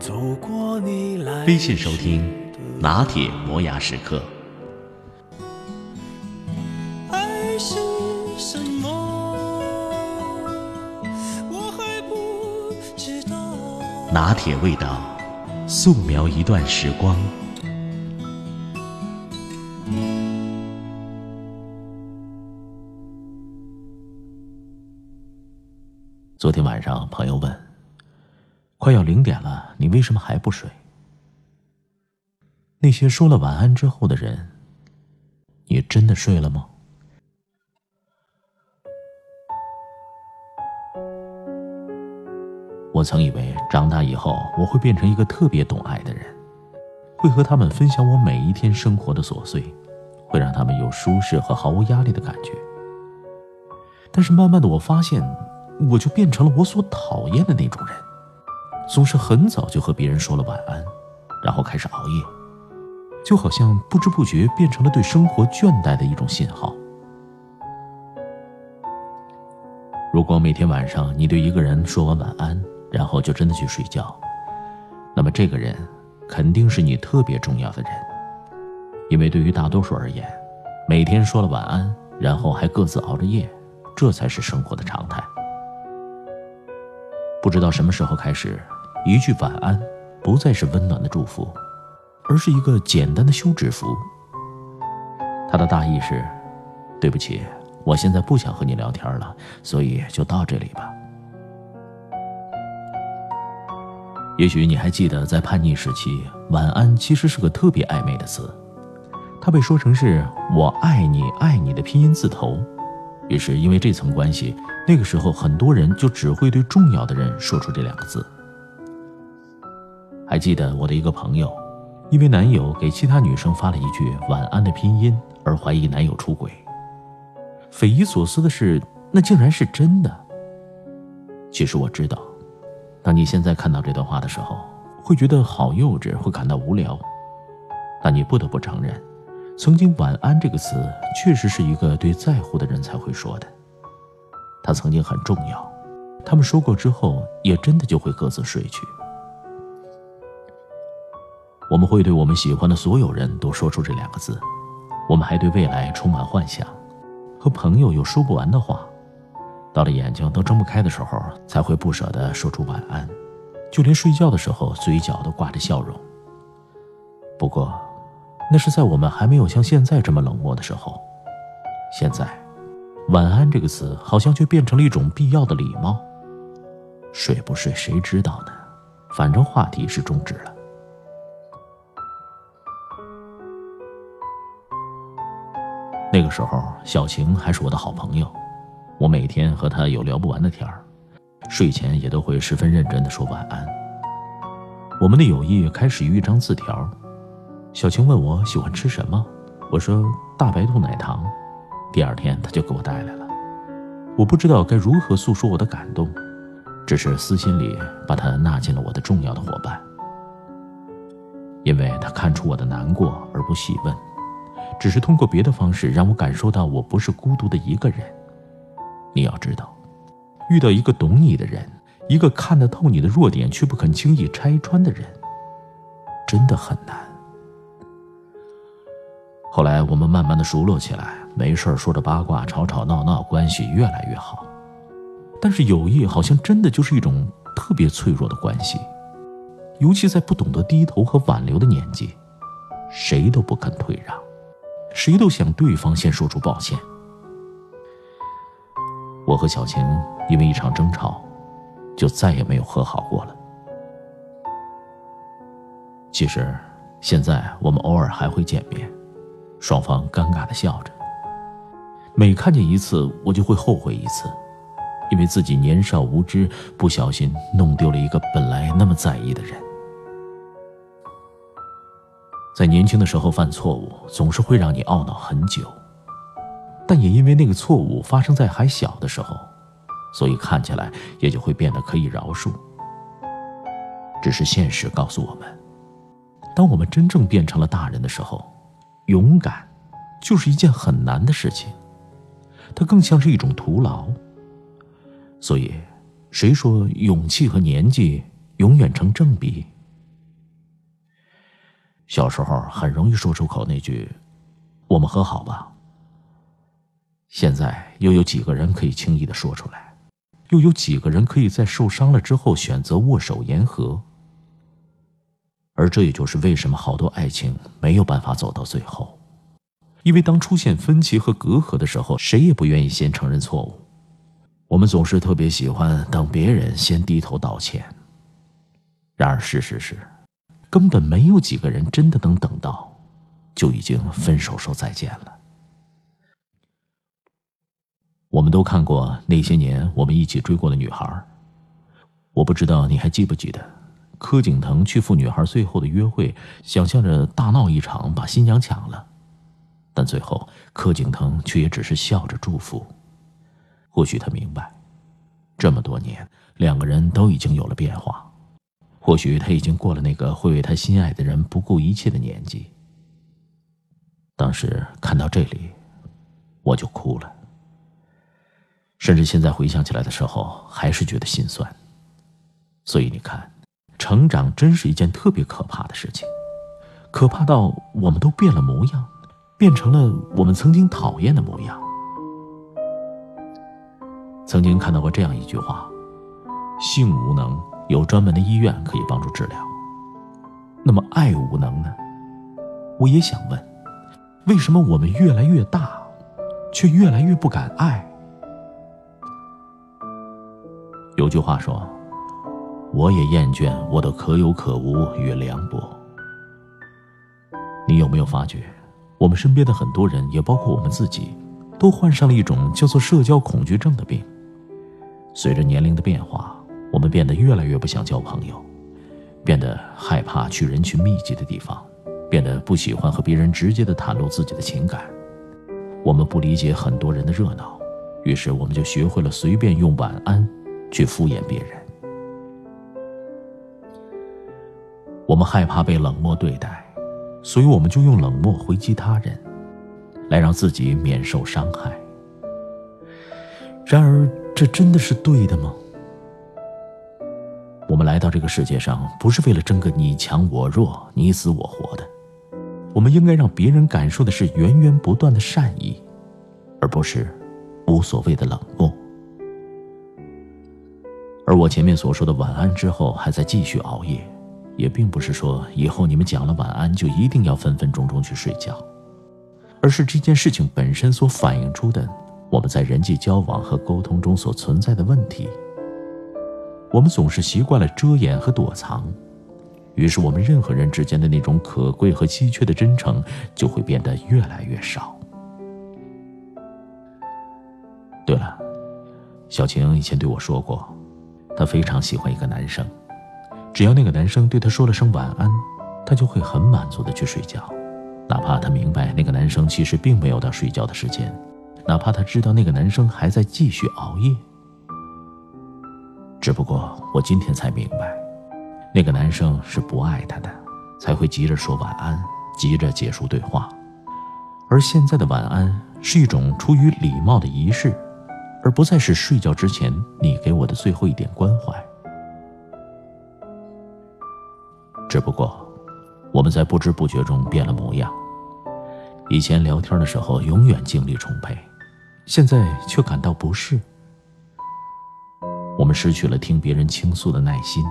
走过你来微信收听拿铁磨牙时刻。爱是什么？我还不知道。拿铁味道，素描一段时光。昨天晚上，朋友问。快要零点了，你为什么还不睡？那些说了晚安之后的人，你真的睡了吗？我曾以为长大以后我会变成一个特别懂爱的人，会和他们分享我每一天生活的琐碎，会让他们有舒适和毫无压力的感觉。但是慢慢的，我发现，我就变成了我所讨厌的那种人。总是很早就和别人说了晚安，然后开始熬夜，就好像不知不觉变成了对生活倦怠的一种信号。如果每天晚上你对一个人说完晚安，然后就真的去睡觉，那么这个人肯定是你特别重要的人，因为对于大多数而言，每天说了晚安，然后还各自熬着夜，这才是生活的常态。不知道什么时候开始。一句晚安，不再是温暖的祝福，而是一个简单的休止符。它的大意是：对不起，我现在不想和你聊天了，所以就到这里吧。也许你还记得，在叛逆时期，晚安其实是个特别暧昧的词，它被说成是我爱你爱你的拼音字头。于是，因为这层关系，那个时候很多人就只会对重要的人说出这两个字。还记得我的一个朋友，因为男友给其他女生发了一句晚安的拼音而怀疑男友出轨。匪夷所思的是，那竟然是真的。其实我知道，当你现在看到这段话的时候，会觉得好幼稚，会感到无聊。但你不得不承认，曾经“晚安”这个词确实是一个对在乎的人才会说的。它曾经很重要，他们说过之后，也真的就会各自睡去。我们会对我们喜欢的所有人都说出这两个字，我们还对未来充满幻想，和朋友有说不完的话，到了眼睛都睁不开的时候，才会不舍得说出晚安，就连睡觉的时候，嘴角都挂着笑容。不过，那是在我们还没有像现在这么冷漠的时候。现在，晚安这个词好像却变成了一种必要的礼貌。睡不睡谁知道呢？反正话题是终止了。时候，小晴还是我的好朋友，我每天和她有聊不完的天儿，睡前也都会十分认真的说晚安。我们的友谊开始于一张字条，小晴问我喜欢吃什么，我说大白兔奶糖，第二天她就给我带来了。我不知道该如何诉说我的感动，只是私心里把她纳进了我的重要的伙伴，因为她看出我的难过而不细问。只是通过别的方式让我感受到我不是孤独的一个人。你要知道，遇到一个懂你的人，一个看得透你的弱点却不肯轻易拆穿的人，真的很难。后来我们慢慢的熟络起来，没事说着八卦，吵吵闹闹，关系越来越好。但是友谊好像真的就是一种特别脆弱的关系，尤其在不懂得低头和挽留的年纪，谁都不肯退让。谁都想对方先说出抱歉。我和小晴因为一场争吵，就再也没有和好过了。其实，现在我们偶尔还会见面，双方尴尬的笑着。每看见一次，我就会后悔一次，因为自己年少无知，不小心弄丢了一个本来那么在意的人。在年轻的时候犯错误，总是会让你懊恼很久。但也因为那个错误发生在还小的时候，所以看起来也就会变得可以饶恕。只是现实告诉我们，当我们真正变成了大人的时候，勇敢就是一件很难的事情，它更像是一种徒劳。所以，谁说勇气和年纪永远成正比？小时候很容易说出口那句“我们和好吧”。现在又有几个人可以轻易的说出来？又有几个人可以在受伤了之后选择握手言和？而这也就是为什么好多爱情没有办法走到最后，因为当出现分歧和隔阂的时候，谁也不愿意先承认错误。我们总是特别喜欢等别人先低头道歉。然而事实是，根本没有几个人真的能等到，就已经分手说再见了。我们都看过那些年我们一起追过的女孩，我不知道你还记不记得，柯景腾去赴女孩最后的约会，想象着大闹一场把新娘抢了，但最后柯景腾却也只是笑着祝福。或许他明白，这么多年两个人都已经有了变化，或许他已经过了那个会为他心爱的人不顾一切的年纪。当时看到这里，我就哭了。甚至现在回想起来的时候，还是觉得心酸。所以你看，成长真是一件特别可怕的事情，可怕到我们都变了模样，变成了我们曾经讨厌的模样。曾经看到过这样一句话：性无能有专门的医院可以帮助治疗，那么爱无能呢？我也想问，为什么我们越来越大，却越来越不敢爱？有句话说：“我也厌倦我的可有可无与凉薄。”你有没有发觉，我们身边的很多人，也包括我们自己，都患上了一种叫做社交恐惧症的病。随着年龄的变化，我们变得越来越不想交朋友，变得害怕去人群密集的地方，变得不喜欢和别人直接的袒露自己的情感。我们不理解很多人的热闹，于是我们就学会了随便用晚安。去敷衍别人，我们害怕被冷漠对待，所以我们就用冷漠回击他人，来让自己免受伤害。然而，这真的是对的吗？我们来到这个世界上，不是为了争个你强我弱、你死我活的，我们应该让别人感受的是源源不断的善意，而不是无所谓的冷漠。而我前面所说的晚安之后还在继续熬夜，也并不是说以后你们讲了晚安就一定要分分钟钟去睡觉，而是这件事情本身所反映出的我们在人际交往和沟通中所存在的问题。我们总是习惯了遮掩和躲藏，于是我们任何人之间的那种可贵和稀缺的真诚就会变得越来越少。对了，小晴以前对我说过。她非常喜欢一个男生，只要那个男生对她说了声晚安，她就会很满足的去睡觉，哪怕她明白那个男生其实并没有到睡觉的时间，哪怕她知道那个男生还在继续熬夜。只不过我今天才明白，那个男生是不爱她的，才会急着说晚安，急着结束对话，而现在的晚安是一种出于礼貌的仪式。而不再是睡觉之前你给我的最后一点关怀。只不过，我们在不知不觉中变了模样。以前聊天的时候永远精力充沛，现在却感到不适。我们失去了听别人倾诉的耐心，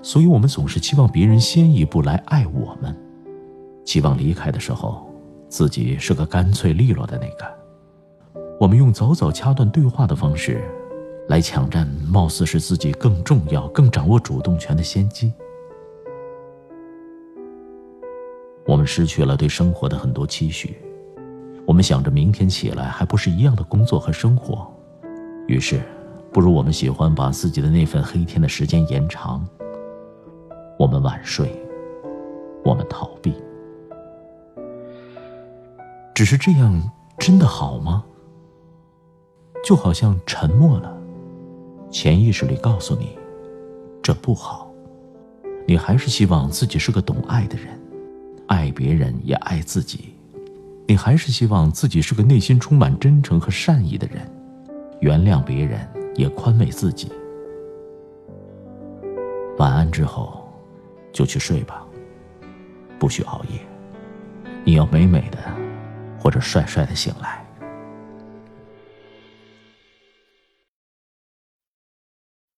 所以我们总是期望别人先一步来爱我们，期望离开的时候，自己是个干脆利落的那个。我们用早早掐断对话的方式，来抢占貌似是自己更重要、更掌握主动权的先机。我们失去了对生活的很多期许，我们想着明天起来还不是一样的工作和生活，于是，不如我们喜欢把自己的那份黑天的时间延长。我们晚睡，我们逃避。只是这样真的好吗？就好像沉默了，潜意识里告诉你，这不好。你还是希望自己是个懂爱的人，爱别人也爱自己。你还是希望自己是个内心充满真诚和善意的人，原谅别人也宽慰自己。晚安之后，就去睡吧，不许熬夜。你要美美的，或者帅帅的醒来。